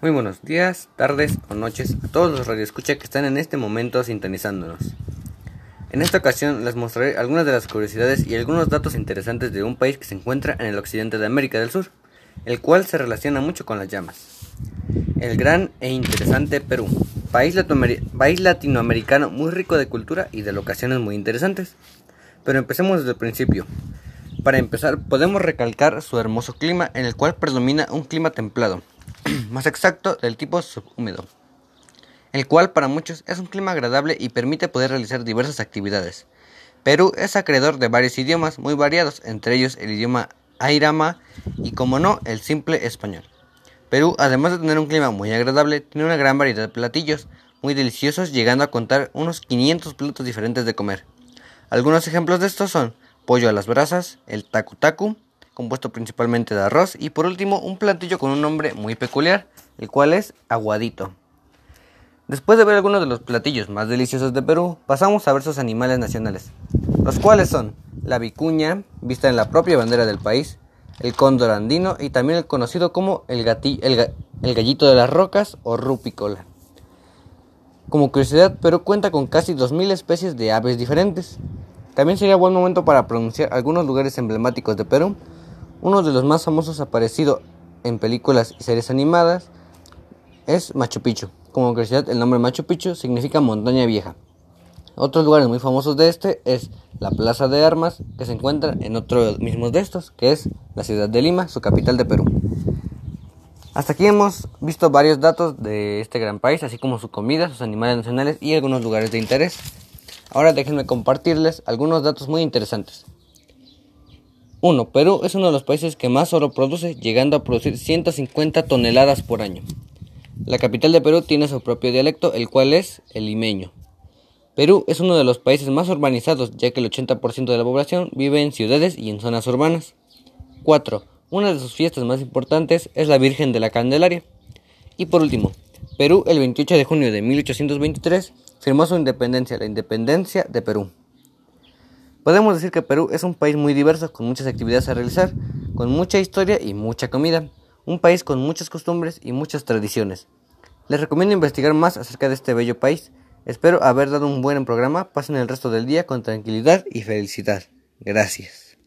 Muy buenos días, tardes o noches a todos los radioescucha que están en este momento sintonizándonos. En esta ocasión les mostraré algunas de las curiosidades y algunos datos interesantes de un país que se encuentra en el occidente de América del Sur, el cual se relaciona mucho con las llamas. El gran e interesante Perú, país, país latinoamericano muy rico de cultura y de locaciones muy interesantes. Pero empecemos desde el principio. Para empezar, podemos recalcar su hermoso clima en el cual predomina un clima templado, más exacto del tipo subhúmedo, el cual para muchos es un clima agradable y permite poder realizar diversas actividades. Perú es acreedor de varios idiomas muy variados, entre ellos el idioma airama y como no, el simple español. Perú, además de tener un clima muy agradable, tiene una gran variedad de platillos muy deliciosos, llegando a contar unos 500 platos diferentes de comer. Algunos ejemplos de estos son pollo a las brasas, el tacu tacu, compuesto principalmente de arroz, y por último un platillo con un nombre muy peculiar, el cual es aguadito. Después de ver algunos de los platillos más deliciosos de Perú, pasamos a ver sus animales nacionales, los cuales son la vicuña, vista en la propia bandera del país, el cóndor andino y también el conocido como el, el gallito de las rocas o rupicola. Como curiosidad, Perú cuenta con casi 2.000 especies de aves diferentes. También sería buen momento para pronunciar algunos lugares emblemáticos de Perú, uno de los más famosos aparecido en películas y series animadas es Machu Picchu. Como curiosidad, el nombre Machu Picchu significa montaña vieja. Otros lugares muy famosos de este es la Plaza de Armas, que se encuentra en otro mismo de estos, que es la ciudad de Lima, su capital de Perú. Hasta aquí hemos visto varios datos de este gran país, así como su comida, sus animales nacionales y algunos lugares de interés. Ahora déjenme compartirles algunos datos muy interesantes. 1. Perú es uno de los países que más oro produce, llegando a producir 150 toneladas por año. La capital de Perú tiene su propio dialecto, el cual es el limeño. Perú es uno de los países más urbanizados, ya que el 80% de la población vive en ciudades y en zonas urbanas. 4. Una de sus fiestas más importantes es la Virgen de la Candelaria. Y por último, Perú el 28 de junio de 1823 firmó su independencia, la independencia de Perú. Podemos decir que Perú es un país muy diverso, con muchas actividades a realizar, con mucha historia y mucha comida, un país con muchas costumbres y muchas tradiciones. Les recomiendo investigar más acerca de este bello país. Espero haber dado un buen programa. Pasen el resto del día con tranquilidad y felicidad. Gracias.